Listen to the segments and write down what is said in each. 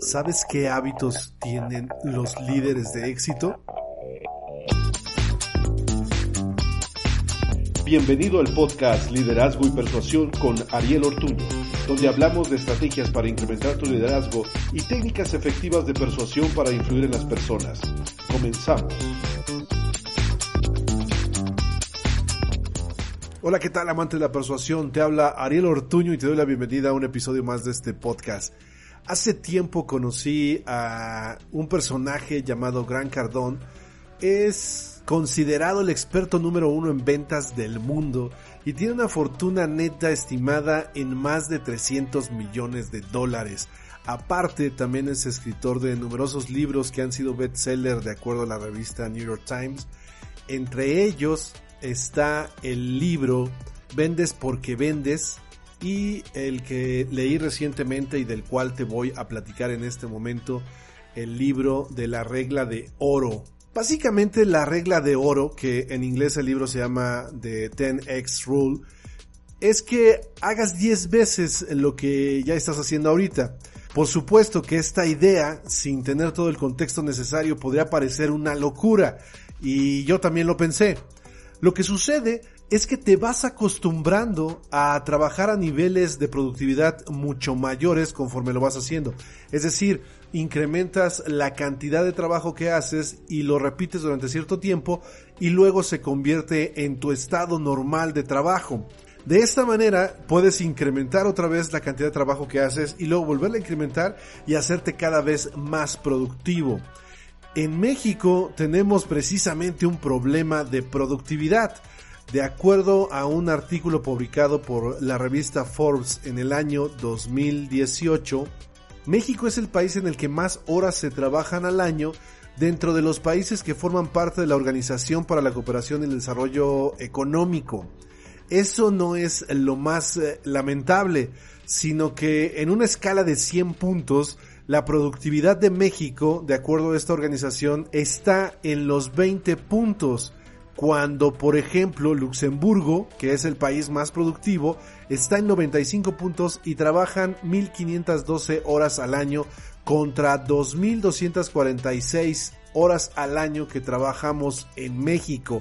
¿Sabes qué hábitos tienen los líderes de éxito? Bienvenido al podcast Liderazgo y Persuasión con Ariel Ortuño, donde hablamos de estrategias para incrementar tu liderazgo y técnicas efectivas de persuasión para influir en las personas. Comenzamos. Hola, ¿qué tal amante de la persuasión? Te habla Ariel Ortuño y te doy la bienvenida a un episodio más de este podcast. Hace tiempo conocí a un personaje llamado Gran Cardón. Es considerado el experto número uno en ventas del mundo y tiene una fortuna neta estimada en más de 300 millones de dólares. Aparte, también es escritor de numerosos libros que han sido bestseller de acuerdo a la revista New York Times. Entre ellos está el libro Vendes porque vendes, y el que leí recientemente y del cual te voy a platicar en este momento, el libro de la regla de oro. Básicamente la regla de oro, que en inglés el libro se llama The 10X Rule, es que hagas 10 veces lo que ya estás haciendo ahorita. Por supuesto que esta idea, sin tener todo el contexto necesario, podría parecer una locura. Y yo también lo pensé. Lo que sucede es que te vas acostumbrando a trabajar a niveles de productividad mucho mayores conforme lo vas haciendo. Es decir, incrementas la cantidad de trabajo que haces y lo repites durante cierto tiempo y luego se convierte en tu estado normal de trabajo. De esta manera puedes incrementar otra vez la cantidad de trabajo que haces y luego volverla a incrementar y hacerte cada vez más productivo. En México tenemos precisamente un problema de productividad. De acuerdo a un artículo publicado por la revista Forbes en el año 2018, México es el país en el que más horas se trabajan al año dentro de los países que forman parte de la Organización para la Cooperación y el Desarrollo Económico. Eso no es lo más eh, lamentable, sino que en una escala de 100 puntos, la productividad de México, de acuerdo a esta organización, está en los 20 puntos cuando, por ejemplo, Luxemburgo, que es el país más productivo, está en 95 puntos y trabajan 1.512 horas al año contra 2.246 horas al año que trabajamos en México.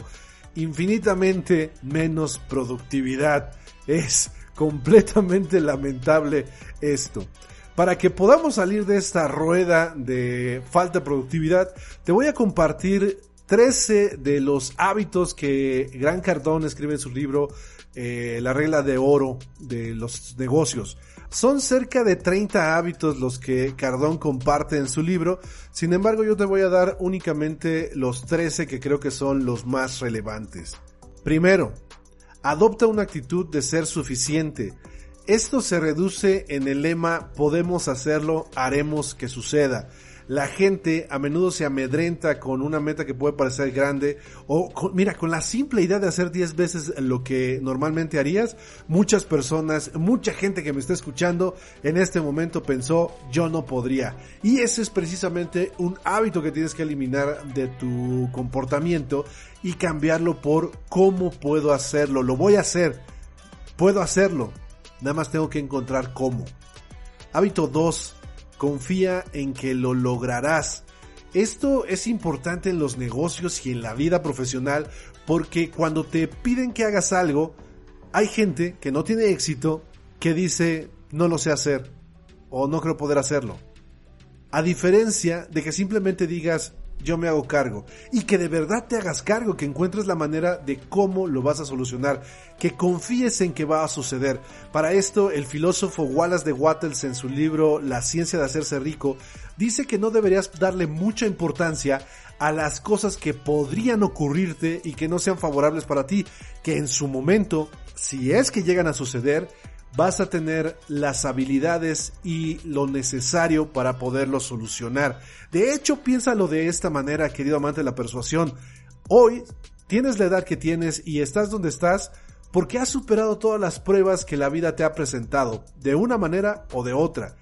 Infinitamente menos productividad. Es completamente lamentable esto. Para que podamos salir de esta rueda de falta de productividad, te voy a compartir 13 de los hábitos que Gran Cardón escribe en su libro eh, La regla de oro de los negocios. Son cerca de 30 hábitos los que Cardón comparte en su libro, sin embargo yo te voy a dar únicamente los 13 que creo que son los más relevantes. Primero, adopta una actitud de ser suficiente. Esto se reduce en el lema podemos hacerlo, haremos que suceda la gente a menudo se amedrenta con una meta que puede parecer grande o mira, con la simple idea de hacer 10 veces lo que normalmente harías, muchas personas, mucha gente que me está escuchando en este momento pensó yo no podría. Y ese es precisamente un hábito que tienes que eliminar de tu comportamiento y cambiarlo por cómo puedo hacerlo, lo voy a hacer, puedo hacerlo, nada más tengo que encontrar cómo. Hábito 2 confía en que lo lograrás. Esto es importante en los negocios y en la vida profesional porque cuando te piden que hagas algo, hay gente que no tiene éxito que dice no lo sé hacer o no creo poder hacerlo. A diferencia de que simplemente digas yo me hago cargo. Y que de verdad te hagas cargo, que encuentres la manera de cómo lo vas a solucionar, que confíes en que va a suceder. Para esto, el filósofo Wallace de Wattles en su libro La ciencia de hacerse rico dice que no deberías darle mucha importancia a las cosas que podrían ocurrirte y que no sean favorables para ti, que en su momento, si es que llegan a suceder, vas a tener las habilidades y lo necesario para poderlo solucionar. De hecho, piénsalo de esta manera, querido amante de la persuasión. Hoy tienes la edad que tienes y estás donde estás porque has superado todas las pruebas que la vida te ha presentado, de una manera o de otra.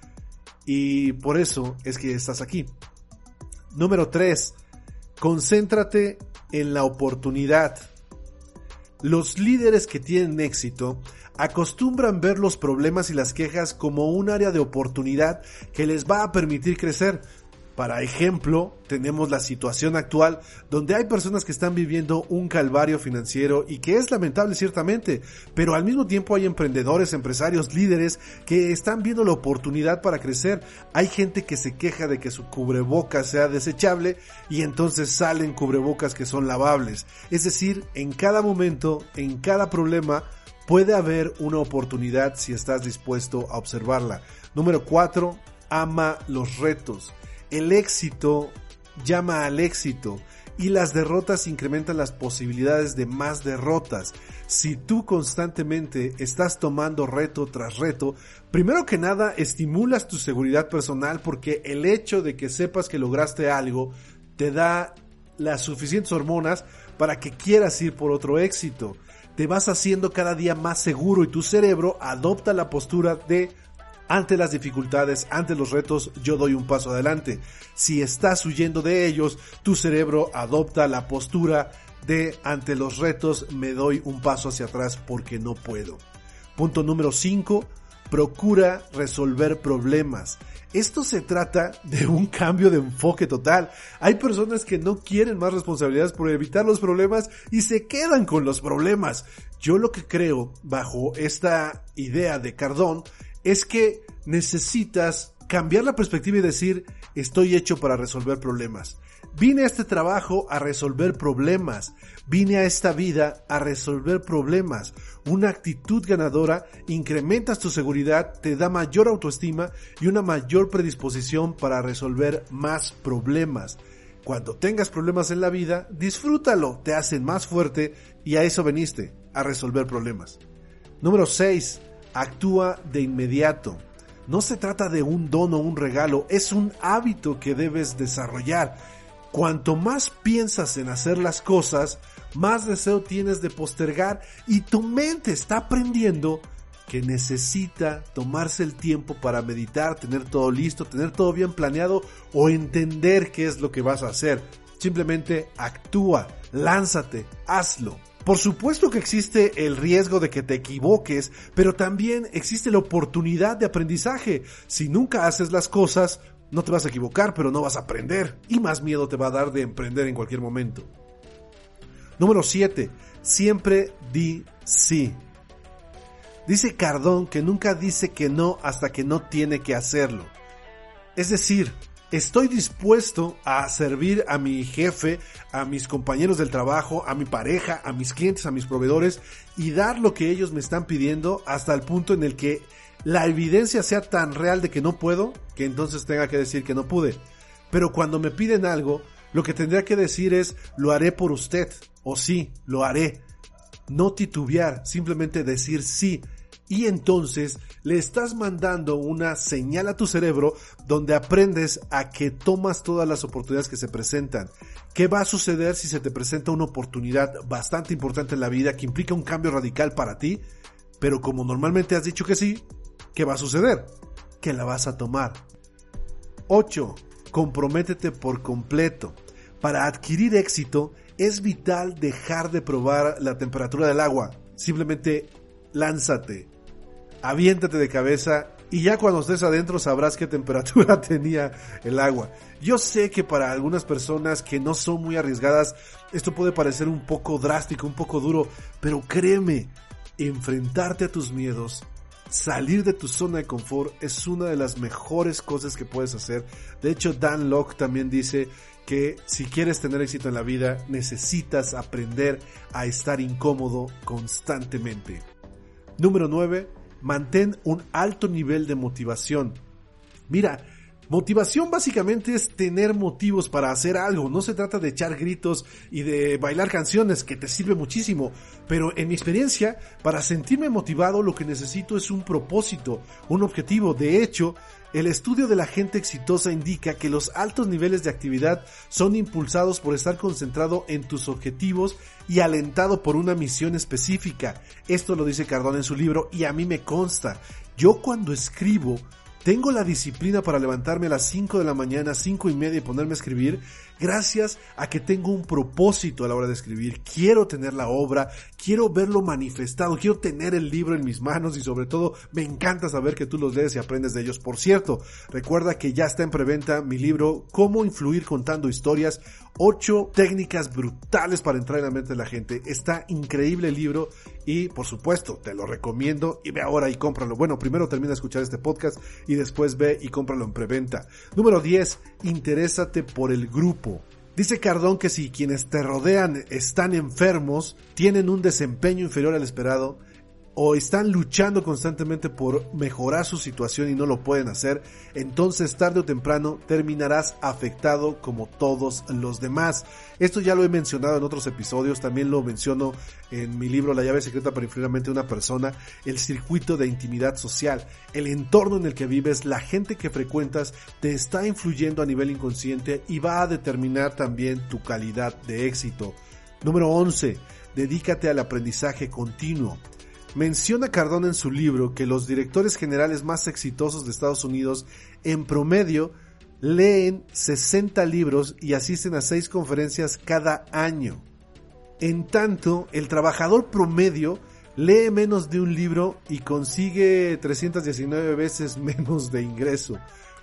Y por eso es que estás aquí. Número 3. Concéntrate en la oportunidad. Los líderes que tienen éxito acostumbran ver los problemas y las quejas como un área de oportunidad que les va a permitir crecer. Para ejemplo, tenemos la situación actual donde hay personas que están viviendo un calvario financiero y que es lamentable ciertamente, pero al mismo tiempo hay emprendedores, empresarios, líderes que están viendo la oportunidad para crecer. Hay gente que se queja de que su cubrebocas sea desechable y entonces salen cubrebocas que son lavables. Es decir, en cada momento, en cada problema, puede haber una oportunidad si estás dispuesto a observarla. Número 4. Ama los retos. El éxito llama al éxito y las derrotas incrementan las posibilidades de más derrotas. Si tú constantemente estás tomando reto tras reto, primero que nada estimulas tu seguridad personal porque el hecho de que sepas que lograste algo te da las suficientes hormonas para que quieras ir por otro éxito. Te vas haciendo cada día más seguro y tu cerebro adopta la postura de ante las dificultades, ante los retos, yo doy un paso adelante. Si estás huyendo de ellos, tu cerebro adopta la postura de ante los retos me doy un paso hacia atrás porque no puedo. Punto número 5. Procura resolver problemas. Esto se trata de un cambio de enfoque total. Hay personas que no quieren más responsabilidades por evitar los problemas y se quedan con los problemas. Yo lo que creo bajo esta idea de Cardón es que necesitas cambiar la perspectiva y decir, estoy hecho para resolver problemas. Vine a este trabajo a resolver problemas. Vine a esta vida a resolver problemas. Una actitud ganadora incrementas tu seguridad, te da mayor autoestima y una mayor predisposición para resolver más problemas. Cuando tengas problemas en la vida, disfrútalo, te hacen más fuerte y a eso veniste, a resolver problemas. Número 6 actúa de inmediato. No se trata de un don o un regalo, es un hábito que debes desarrollar. Cuanto más piensas en hacer las cosas, más deseo tienes de postergar y tu mente está aprendiendo que necesita tomarse el tiempo para meditar, tener todo listo, tener todo bien planeado o entender qué es lo que vas a hacer. Simplemente actúa, lánzate, hazlo. Por supuesto que existe el riesgo de que te equivoques, pero también existe la oportunidad de aprendizaje. Si nunca haces las cosas, no te vas a equivocar, pero no vas a aprender. Y más miedo te va a dar de emprender en cualquier momento. Número 7. Siempre di sí. Dice Cardón que nunca dice que no hasta que no tiene que hacerlo. Es decir, estoy dispuesto a servir a mi jefe, a mis compañeros del trabajo, a mi pareja, a mis clientes, a mis proveedores y dar lo que ellos me están pidiendo hasta el punto en el que la evidencia sea tan real de que no puedo, que entonces tenga que decir que no pude. Pero cuando me piden algo, lo que tendría que decir es lo haré por usted o sí, lo haré. No titubear, simplemente decir sí y entonces le estás mandando una señal a tu cerebro donde aprendes a que tomas todas las oportunidades que se presentan. ¿Qué va a suceder si se te presenta una oportunidad bastante importante en la vida que implica un cambio radical para ti? Pero como normalmente has dicho que sí, ¿qué va a suceder? Que la vas a tomar. 8. Comprométete por completo. Para adquirir éxito es vital dejar de probar la temperatura del agua. Simplemente lánzate, aviéntate de cabeza y ya cuando estés adentro sabrás qué temperatura tenía el agua. Yo sé que para algunas personas que no son muy arriesgadas esto puede parecer un poco drástico, un poco duro, pero créeme, enfrentarte a tus miedos, salir de tu zona de confort es una de las mejores cosas que puedes hacer. De hecho, Dan Locke también dice que si quieres tener éxito en la vida necesitas aprender a estar incómodo constantemente. Número 9 mantén un alto nivel de motivación. Mira, motivación básicamente es tener motivos para hacer algo, no se trata de echar gritos y de bailar canciones que te sirve muchísimo, pero en mi experiencia, para sentirme motivado lo que necesito es un propósito, un objetivo, de hecho, el estudio de la gente exitosa indica que los altos niveles de actividad son impulsados por estar concentrado en tus objetivos y alentado por una misión específica. Esto lo dice Cardón en su libro y a mí me consta. Yo cuando escribo Tengo la disciplina para levantarme a las 5 de la mañana, 5 y media y ponerme a escribir gracias a que tengo un propósito a la hora de escribir. Quiero tener la obra, quiero verlo manifestado, quiero tener el libro en mis manos y sobre todo me encanta saber que tú los lees y aprendes de ellos. Por cierto, recuerda que ya está en preventa mi libro Cómo influir contando historias. Ocho técnicas brutales para entrar en la mente de la gente. Está increíble el libro y por supuesto te lo recomiendo y ve ahora y cómpralo. Bueno, primero termina de escuchar este podcast y después ve y cómpralo en preventa. Número 10. Interésate por el grupo. Dice Cardón que si quienes te rodean están enfermos, tienen un desempeño inferior al esperado, o están luchando constantemente por mejorar su situación y no lo pueden hacer, entonces tarde o temprano terminarás afectado como todos los demás. Esto ya lo he mencionado en otros episodios, también lo menciono en mi libro La llave secreta para influir la mente de una persona, el circuito de intimidad social, el entorno en el que vives, la gente que frecuentas te está influyendo a nivel inconsciente y va a determinar también tu calidad de éxito. Número 11. Dedícate al aprendizaje continuo. Menciona Cardón en su libro que los directores generales más exitosos de Estados Unidos en promedio leen 60 libros y asisten a 6 conferencias cada año. En tanto, el trabajador promedio lee menos de un libro y consigue 319 veces menos de ingreso.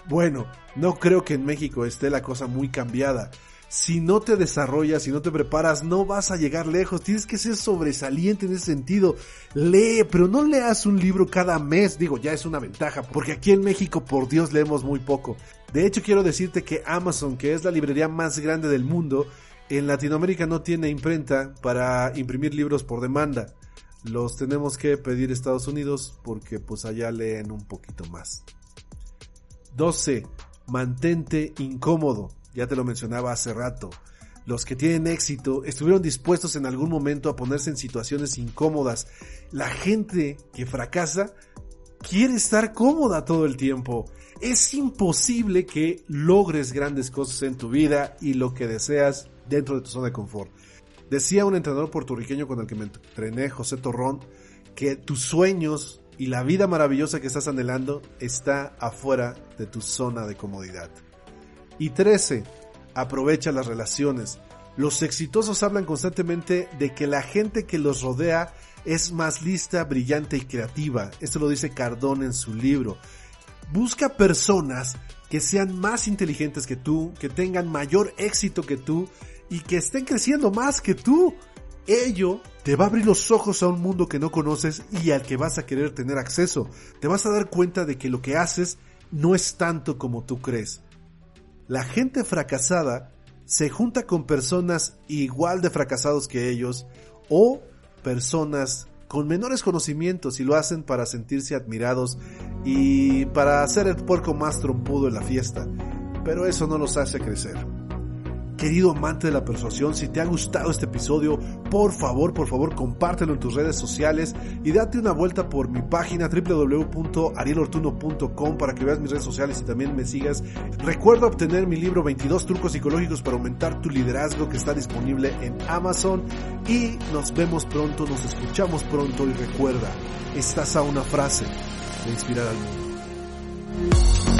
Bueno, no creo que en México esté la cosa muy cambiada si no te desarrollas, si no te preparas, no vas a llegar lejos. Tienes que ser sobresaliente en ese sentido. Lee, pero no leas un libro cada mes. Digo, ya es una ventaja, porque aquí en México, por Dios, leemos muy poco. De hecho, quiero decirte que Amazon, que es la librería más grande del mundo, en Latinoamérica no tiene imprenta para imprimir libros por demanda. Los tenemos que pedir a Estados Unidos porque pues allá leen un poquito más. 12. Mantente incómodo ya te lo mencionaba hace rato. Los que tienen éxito estuvieron dispuestos en algún momento a ponerse en situaciones incómodas. La gente que fracasa quiere estar cómoda todo el tiempo. Es imposible que logres grandes cosas en tu vida y lo que deseas dentro de tu zona de confort. Decía un entrenador puertorriqueño con el que me entrené, José Torrón, que tus sueños y la vida maravillosa que estás anhelando está afuera de tu zona de comodidad. Y 13. Aprovecha las relaciones. Los exitosos hablan constantemente de que la gente que los rodea es más lista, brillante y creativa. Esto lo dice Cardón en su libro. Busca personas que sean más inteligentes que tú, que tengan mayor éxito que tú y que estén creciendo más que tú. Ello te va a abrir los ojos a un mundo que no conoces y al que vas a querer tener acceso. Te vas a dar cuenta de que lo que haces no es tanto como tú crees. La gente fracasada se junta con personas igual de fracasados que ellos o personas con menores conocimientos y lo hacen para sentirse admirados y para hacer el puerco más trompudo en la fiesta. Pero eso no los hace crecer. Querido amante de la persuasión, si te ha gustado este episodio, por favor, por favor, compártelo en tus redes sociales y date una vuelta por mi página www.arielortuno.com para que veas mis redes sociales y también me sigas. Recuerda obtener mi libro 22 trucos psicológicos para aumentar tu liderazgo que está disponible en Amazon y nos vemos pronto, nos escuchamos pronto y recuerda, estás a una frase de inspirar al mundo.